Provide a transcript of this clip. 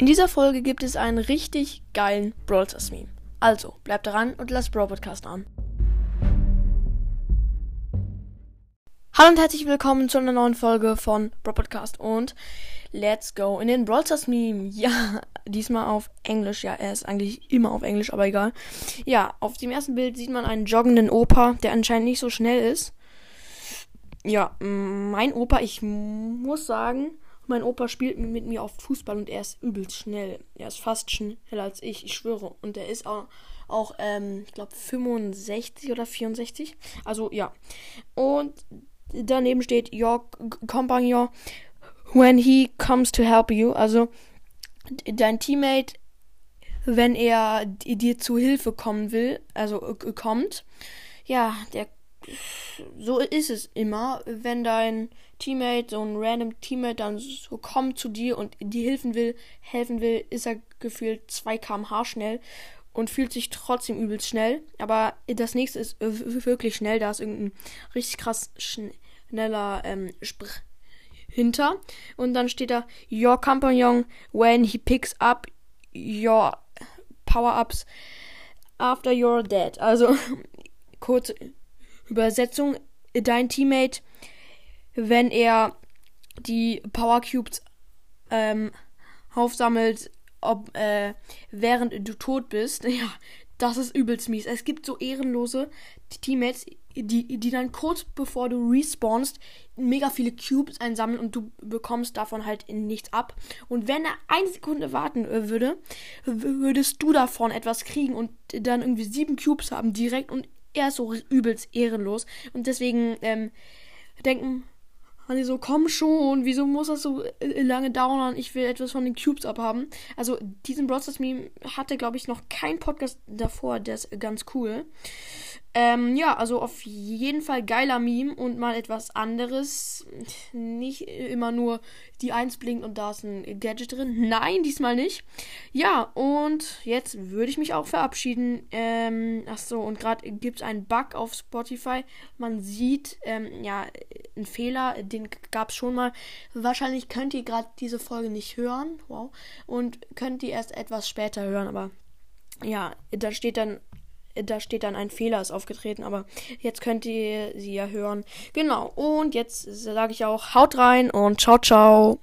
In dieser Folge gibt es einen richtig geilen Brawl Stars Meme. Also, bleibt dran und lasst Brawl Podcast an. Hallo und herzlich willkommen zu einer neuen Folge von Brawl Podcast und let's go in den Brawl Stars Meme. Ja, diesmal auf Englisch. Ja, er ist eigentlich immer auf Englisch, aber egal. Ja, auf dem ersten Bild sieht man einen joggenden Opa, der anscheinend nicht so schnell ist. Ja, mein Opa, ich muss sagen, mein Opa spielt mit mir auf Fußball und er ist übelst schnell. Er ist fast schneller als ich, ich schwöre. Und er ist auch, auch ähm, ich glaube, 65 oder 64. Also ja. Und daneben steht Your Compagnon when he comes to help you. Also dein Teammate, wenn er dir zu Hilfe kommen will, also äh, kommt, ja, der so ist es immer, wenn dein Teammate, so ein random Teammate dann so kommt zu dir und dir helfen will, helfen will, ist er gefühlt 2 km/h schnell und fühlt sich trotzdem übelst schnell. Aber das nächste ist wirklich schnell, da ist irgendein richtig krass schneller ähm, Sprich hinter. Und dann steht da, Your companion when he picks up your power-ups after you're dead. Also, kurz Übersetzung, dein Teammate, wenn er die Power Cubes ähm, aufsammelt, ob, äh, während du tot bist, ja, das ist übelst mies. Es gibt so ehrenlose Teammates, die, die dann kurz bevor du respawnst, mega viele Cubes einsammeln und du bekommst davon halt nichts ab. Und wenn er eine Sekunde warten äh, würde, würdest du davon etwas kriegen und dann irgendwie sieben Cubes haben direkt und er ist so übelst ehrenlos. Und deswegen ähm, denken die so, komm schon, wieso muss das so äh, lange dauern? Ich will etwas von den Cubes abhaben. Also, diesen Brawl Meme hatte, glaube ich, noch kein Podcast davor. Der ist ganz cool. Ähm, ja, also auf jeden Fall geiler Meme und mal etwas anderes. Nicht immer nur die 1 blinkt und da ist ein Gadget drin. Nein, diesmal nicht. Ja, und jetzt würde ich mich auch verabschieden. Ähm, achso, und gerade gibt es einen Bug auf Spotify. Man sieht, ähm, ja, einen Fehler, den gab es schon mal. Wahrscheinlich könnt ihr gerade diese Folge nicht hören. Wow. Und könnt ihr erst etwas später hören, aber ja, da steht dann da steht dann ein Fehler ist aufgetreten, aber jetzt könnt ihr sie ja hören. Genau, und jetzt sage ich auch, haut rein und ciao, ciao.